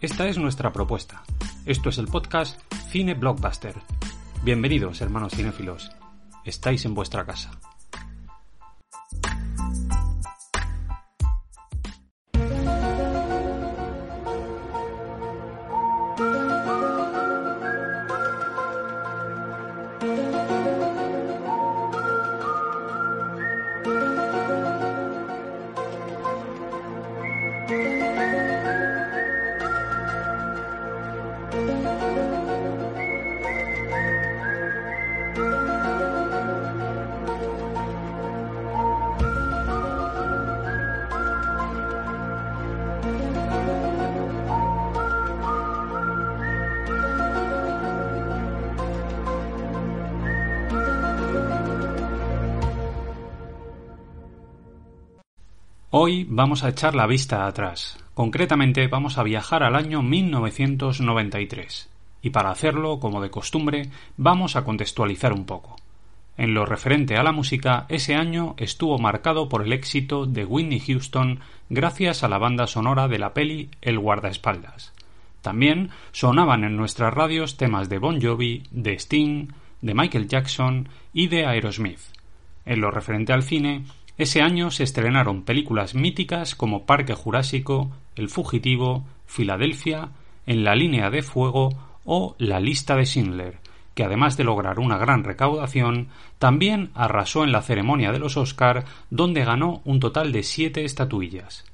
Esta es nuestra propuesta. Esto es el podcast Cine Blockbuster. Bienvenidos, hermanos cinéfilos. Estáis en vuestra casa. Hoy vamos a echar la vista atrás. Concretamente vamos a viajar al año 1993. Y para hacerlo, como de costumbre, vamos a contextualizar un poco. En lo referente a la música, ese año estuvo marcado por el éxito de Whitney Houston gracias a la banda sonora de la peli El guardaespaldas. También sonaban en nuestras radios temas de Bon Jovi, de Sting, de Michael Jackson y de Aerosmith. En lo referente al cine, ese año se estrenaron películas míticas como Parque Jurásico, El Fugitivo, Filadelfia, En la línea de fuego o La lista de Schindler, que además de lograr una gran recaudación, también arrasó en la ceremonia de los Oscar, donde ganó un total de siete estatuillas.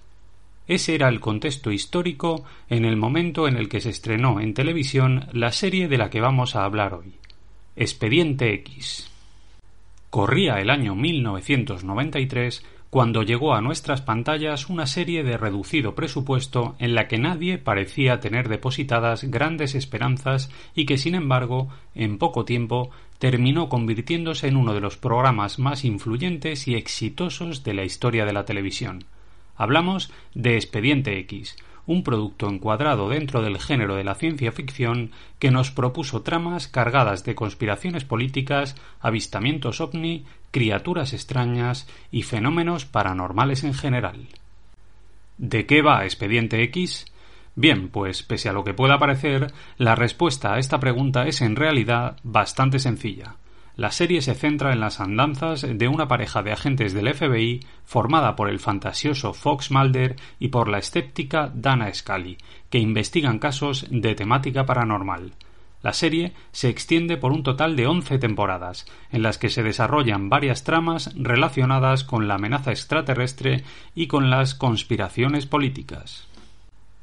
Ese era el contexto histórico en el momento en el que se estrenó en televisión la serie de la que vamos a hablar hoy. Expediente X. Corría el año 1993 cuando llegó a nuestras pantallas una serie de reducido presupuesto en la que nadie parecía tener depositadas grandes esperanzas y que, sin embargo, en poco tiempo terminó convirtiéndose en uno de los programas más influyentes y exitosos de la historia de la televisión. Hablamos de Expediente X, un producto encuadrado dentro del género de la ciencia ficción que nos propuso tramas cargadas de conspiraciones políticas, avistamientos ovni, criaturas extrañas y fenómenos paranormales en general. ¿De qué va Expediente X? Bien, pues pese a lo que pueda parecer, la respuesta a esta pregunta es en realidad bastante sencilla. La serie se centra en las andanzas de una pareja de agentes del FBI formada por el fantasioso Fox Mulder y por la escéptica Dana Scully, que investigan casos de temática paranormal. La serie se extiende por un total de once temporadas, en las que se desarrollan varias tramas relacionadas con la amenaza extraterrestre y con las conspiraciones políticas.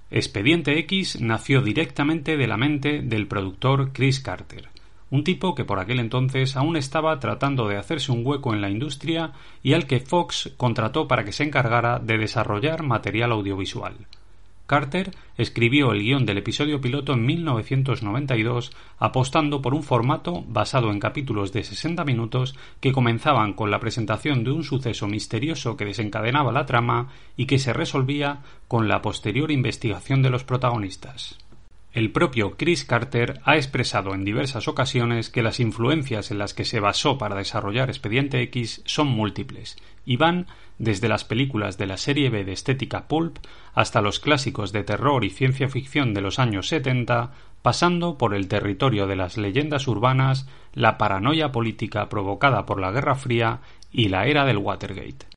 Expediente X nació directamente de la mente del productor Chris Carter un tipo que por aquel entonces aún estaba tratando de hacerse un hueco en la industria y al que Fox contrató para que se encargara de desarrollar material audiovisual. Carter escribió el guion del episodio piloto en 1992 apostando por un formato basado en capítulos de 60 minutos que comenzaban con la presentación de un suceso misterioso que desencadenaba la trama y que se resolvía con la posterior investigación de los protagonistas. El propio Chris Carter ha expresado en diversas ocasiones que las influencias en las que se basó para desarrollar Expediente X son múltiples y van desde las películas de la serie B de estética pulp hasta los clásicos de terror y ciencia ficción de los años 70, pasando por el territorio de las leyendas urbanas, la paranoia política provocada por la Guerra Fría y la era del Watergate.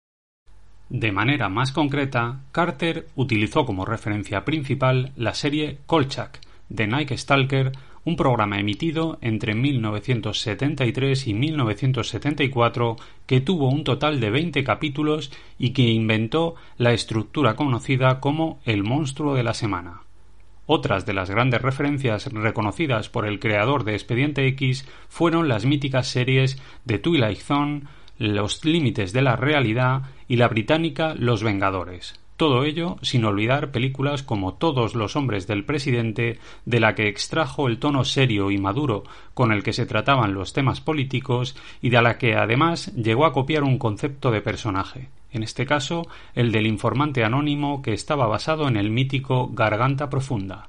De manera más concreta, Carter utilizó como referencia principal la serie Kolchak de Nike Stalker, un programa emitido entre 1973 y 1974 que tuvo un total de 20 capítulos y que inventó la estructura conocida como el monstruo de la semana. Otras de las grandes referencias reconocidas por el creador de Expediente X fueron las míticas series de Twilight Zone, Los límites de la realidad y la británica Los Vengadores. Todo ello sin olvidar películas como Todos los hombres del presidente, de la que extrajo el tono serio y maduro con el que se trataban los temas políticos y de la que además llegó a copiar un concepto de personaje, en este caso el del informante anónimo que estaba basado en el mítico Garganta Profunda.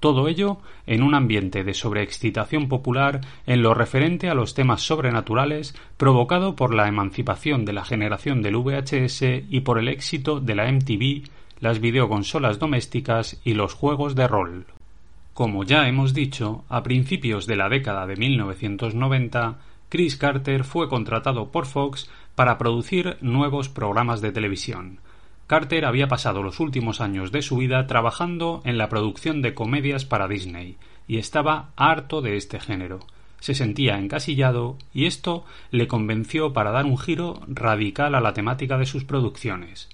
Todo ello en un ambiente de sobreexcitación popular en lo referente a los temas sobrenaturales provocado por la emancipación de la generación del VHS y por el éxito de la MTV, las videoconsolas domésticas y los juegos de rol. Como ya hemos dicho, a principios de la década de 1990, Chris Carter fue contratado por Fox para producir nuevos programas de televisión, Carter había pasado los últimos años de su vida trabajando en la producción de comedias para Disney, y estaba harto de este género. Se sentía encasillado y esto le convenció para dar un giro radical a la temática de sus producciones.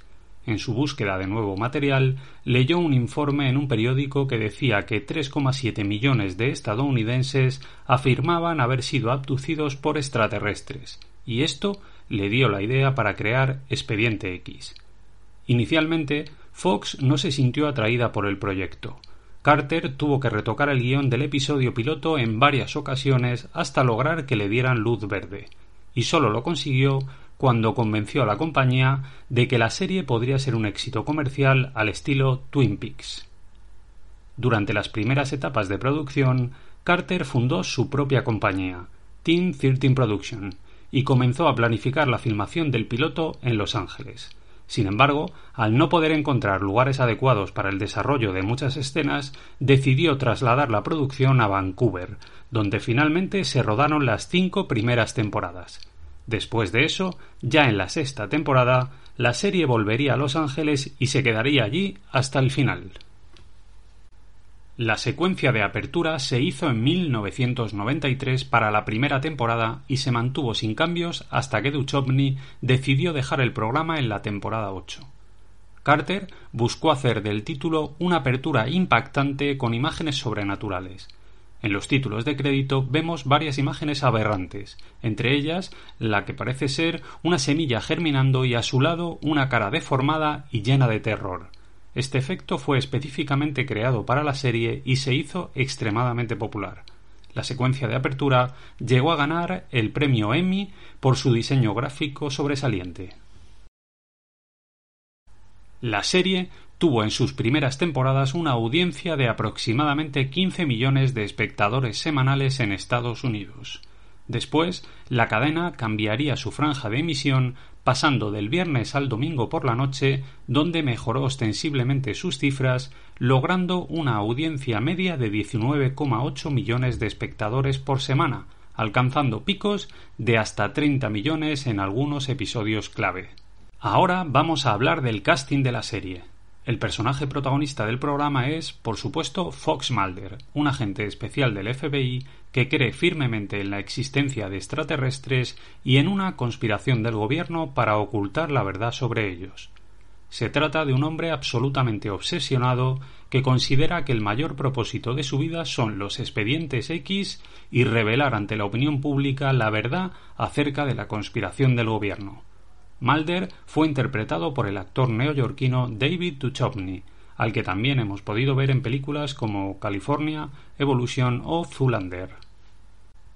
En su búsqueda de nuevo material, leyó un informe en un periódico que decía que 3,7 millones de estadounidenses afirmaban haber sido abducidos por extraterrestres, y esto le dio la idea para crear Expediente X. Inicialmente, Fox no se sintió atraída por el proyecto. Carter tuvo que retocar el guion del episodio piloto en varias ocasiones hasta lograr que le dieran luz verde, y solo lo consiguió cuando convenció a la compañía de que la serie podría ser un éxito comercial al estilo Twin Peaks. Durante las primeras etapas de producción, Carter fundó su propia compañía, Team 13 Production, y comenzó a planificar la filmación del piloto en Los Ángeles. Sin embargo, al no poder encontrar lugares adecuados para el desarrollo de muchas escenas, decidió trasladar la producción a Vancouver, donde finalmente se rodaron las cinco primeras temporadas. Después de eso, ya en la sexta temporada, la serie volvería a Los Ángeles y se quedaría allí hasta el final. La secuencia de apertura se hizo en 1993 para la primera temporada y se mantuvo sin cambios hasta que Duchovny decidió dejar el programa en la temporada 8. Carter buscó hacer del título una apertura impactante con imágenes sobrenaturales. En los títulos de crédito vemos varias imágenes aberrantes, entre ellas la que parece ser una semilla germinando y a su lado una cara deformada y llena de terror. Este efecto fue específicamente creado para la serie y se hizo extremadamente popular. La secuencia de apertura llegó a ganar el premio Emmy por su diseño gráfico sobresaliente. La serie tuvo en sus primeras temporadas una audiencia de aproximadamente 15 millones de espectadores semanales en Estados Unidos. Después, la cadena cambiaría su franja de emisión pasando del viernes al domingo por la noche, donde mejoró ostensiblemente sus cifras, logrando una audiencia media de 19,8 millones de espectadores por semana, alcanzando picos de hasta 30 millones en algunos episodios clave. Ahora vamos a hablar del casting de la serie. El personaje protagonista del programa es, por supuesto, Fox Mulder, un agente especial del FBI que cree firmemente en la existencia de extraterrestres y en una conspiración del gobierno para ocultar la verdad sobre ellos. Se trata de un hombre absolutamente obsesionado que considera que el mayor propósito de su vida son los expedientes X y revelar ante la opinión pública la verdad acerca de la conspiración del gobierno. Mulder fue interpretado por el actor neoyorquino David Duchovny, al que también hemos podido ver en películas como California, Evolution o Zoolander.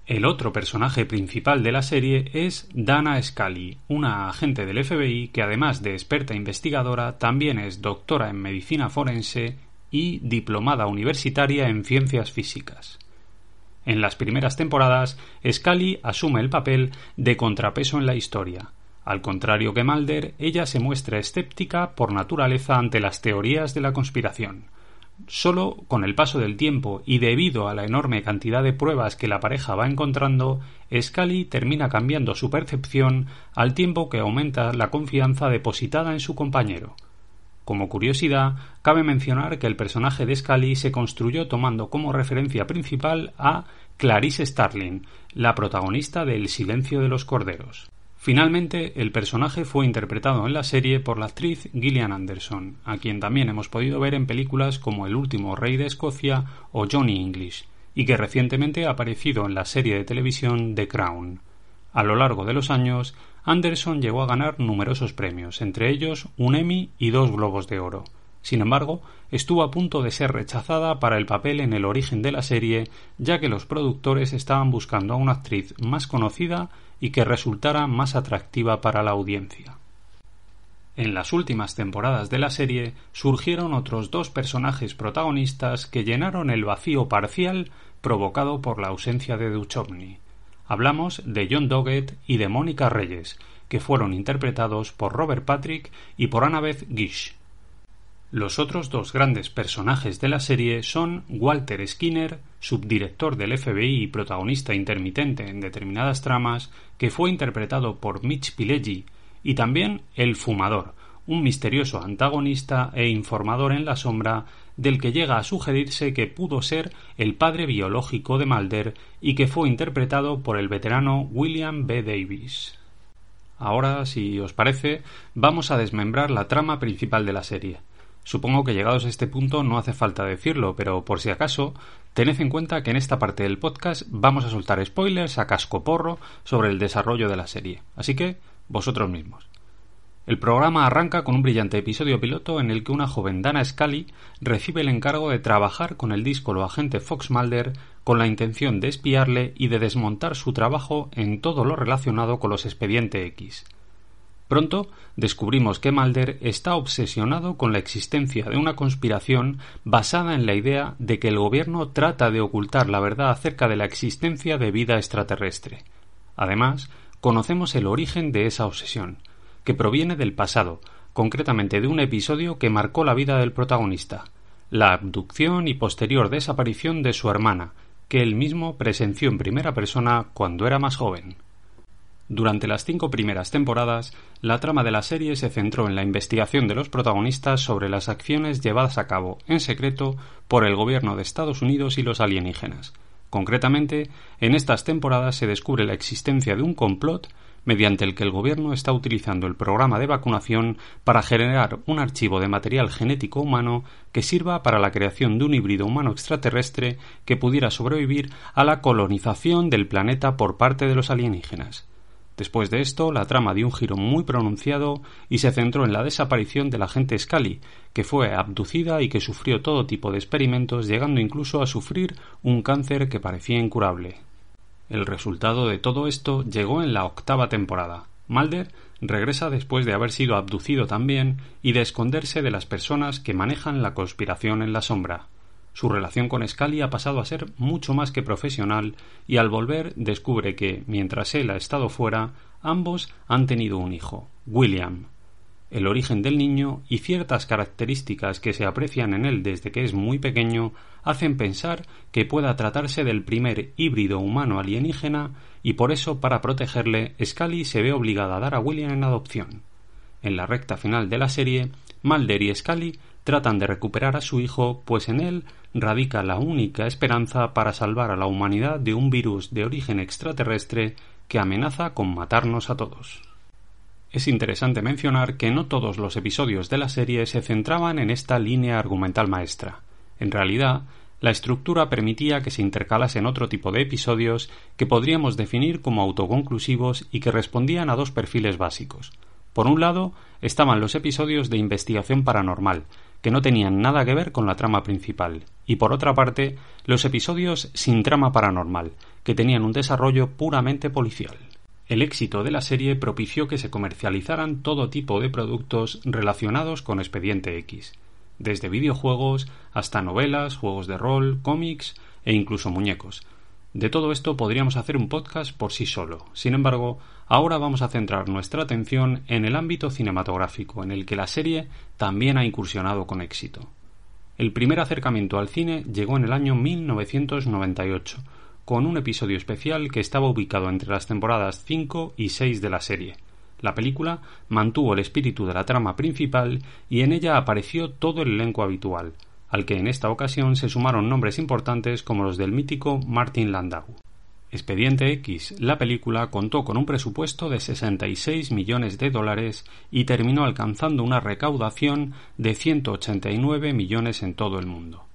El otro personaje principal de la serie es Dana Scully, una agente del FBI que además de experta investigadora también es doctora en medicina forense y diplomada universitaria en ciencias físicas. En las primeras temporadas, Scully asume el papel de contrapeso en la historia. Al contrario que Mulder, ella se muestra escéptica por naturaleza ante las teorías de la conspiración. Solo con el paso del tiempo y debido a la enorme cantidad de pruebas que la pareja va encontrando, Scully termina cambiando su percepción al tiempo que aumenta la confianza depositada en su compañero. Como curiosidad, cabe mencionar que el personaje de Scully se construyó tomando como referencia principal a Clarice Starling, la protagonista de El silencio de los corderos. Finalmente, el personaje fue interpretado en la serie por la actriz Gillian Anderson, a quien también hemos podido ver en películas como El último rey de Escocia o Johnny English, y que recientemente ha aparecido en la serie de televisión The Crown. A lo largo de los años, Anderson llegó a ganar numerosos premios, entre ellos un Emmy y dos Globos de Oro. Sin embargo, estuvo a punto de ser rechazada para el papel en el origen de la serie, ya que los productores estaban buscando a una actriz más conocida y que resultara más atractiva para la audiencia. En las últimas temporadas de la serie surgieron otros dos personajes protagonistas que llenaron el vacío parcial provocado por la ausencia de Duchovny. Hablamos de John Doggett y de Mónica Reyes, que fueron interpretados por Robert Patrick y por Annabeth Gish. Los otros dos grandes personajes de la serie son Walter Skinner, subdirector del FBI y protagonista intermitente en determinadas tramas, que fue interpretado por Mitch Pileggi, y también El Fumador, un misterioso antagonista e informador en la sombra del que llega a sugerirse que pudo ser el padre biológico de Mulder y que fue interpretado por el veterano William B. Davis. Ahora, si os parece, vamos a desmembrar la trama principal de la serie. Supongo que llegados a este punto no hace falta decirlo, pero por si acaso, tened en cuenta que en esta parte del podcast vamos a soltar spoilers a cascoporro sobre el desarrollo de la serie. Así que, vosotros mismos. El programa arranca con un brillante episodio piloto en el que una joven Dana Scully recibe el encargo de trabajar con el díscolo agente Fox Mulder con la intención de espiarle y de desmontar su trabajo en todo lo relacionado con los expedientes X. Pronto descubrimos que Mulder está obsesionado con la existencia de una conspiración basada en la idea de que el gobierno trata de ocultar la verdad acerca de la existencia de vida extraterrestre. Además, conocemos el origen de esa obsesión, que proviene del pasado, concretamente de un episodio que marcó la vida del protagonista, la abducción y posterior desaparición de su hermana, que él mismo presenció en primera persona cuando era más joven. Durante las cinco primeras temporadas, la trama de la serie se centró en la investigación de los protagonistas sobre las acciones llevadas a cabo en secreto por el gobierno de Estados Unidos y los alienígenas. Concretamente, en estas temporadas se descubre la existencia de un complot mediante el que el gobierno está utilizando el programa de vacunación para generar un archivo de material genético humano que sirva para la creación de un híbrido humano extraterrestre que pudiera sobrevivir a la colonización del planeta por parte de los alienígenas. Después de esto, la trama dio un giro muy pronunciado y se centró en la desaparición de la agente Scully, que fue abducida y que sufrió todo tipo de experimentos, llegando incluso a sufrir un cáncer que parecía incurable. El resultado de todo esto llegó en la octava temporada. Mulder regresa después de haber sido abducido también y de esconderse de las personas que manejan la conspiración en la sombra. Su relación con Scully ha pasado a ser mucho más que profesional y al volver descubre que, mientras él ha estado fuera, ambos han tenido un hijo, William. El origen del niño y ciertas características que se aprecian en él desde que es muy pequeño hacen pensar que pueda tratarse del primer híbrido humano alienígena y por eso, para protegerle, Scully se ve obligada a dar a William en adopción. En la recta final de la serie, Mulder y Scully tratan de recuperar a su hijo, pues en él radica la única esperanza para salvar a la humanidad de un virus de origen extraterrestre que amenaza con matarnos a todos. Es interesante mencionar que no todos los episodios de la serie se centraban en esta línea argumental maestra. En realidad, la estructura permitía que se intercalasen otro tipo de episodios que podríamos definir como autoconclusivos y que respondían a dos perfiles básicos. Por un lado, estaban los episodios de investigación paranormal, que no tenían nada que ver con la trama principal, y por otra parte, los episodios sin trama paranormal, que tenían un desarrollo puramente policial. El éxito de la serie propició que se comercializaran todo tipo de productos relacionados con Expediente X, desde videojuegos hasta novelas, juegos de rol, cómics e incluso muñecos. De todo esto podríamos hacer un podcast por sí solo. Sin embargo, ahora vamos a centrar nuestra atención en el ámbito cinematográfico, en el que la serie también ha incursionado con éxito. El primer acercamiento al cine llegó en el año 1998, con un episodio especial que estaba ubicado entre las temporadas 5 y 6 de la serie. La película mantuvo el espíritu de la trama principal y en ella apareció todo el elenco habitual, al que en esta ocasión se sumaron nombres importantes como los del mítico Martin Landau. Expediente X, la película contó con un presupuesto de 66 millones de dólares y terminó alcanzando una recaudación de 189 millones en todo el mundo.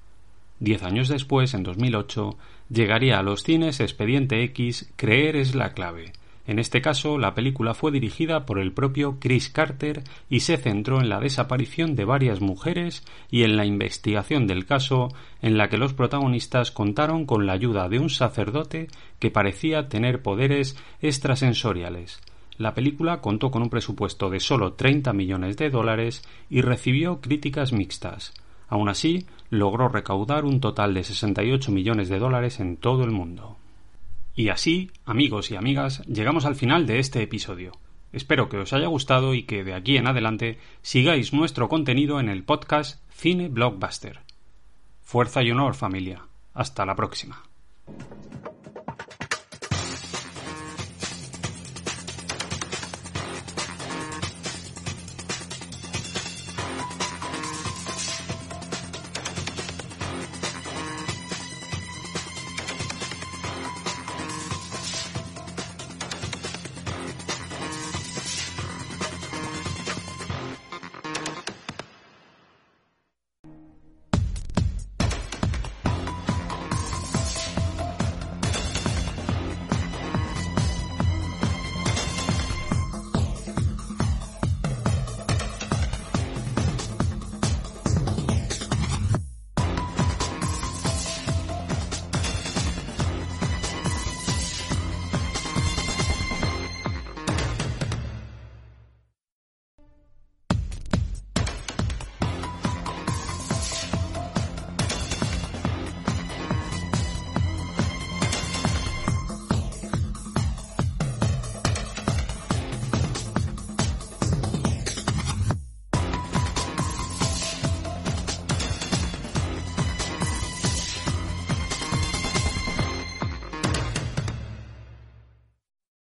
Diez años después, en 2008, llegaría a los cines Expediente X Creer es la clave, en este caso, la película fue dirigida por el propio Chris Carter y se centró en la desaparición de varias mujeres y en la investigación del caso en la que los protagonistas contaron con la ayuda de un sacerdote que parecía tener poderes extrasensoriales. La película contó con un presupuesto de solo 30 millones de dólares y recibió críticas mixtas. Aun así, logró recaudar un total de 68 millones de dólares en todo el mundo. Y así, amigos y amigas, llegamos al final de este episodio. Espero que os haya gustado y que de aquí en adelante sigáis nuestro contenido en el podcast Cine Blockbuster. Fuerza y honor, familia. Hasta la próxima.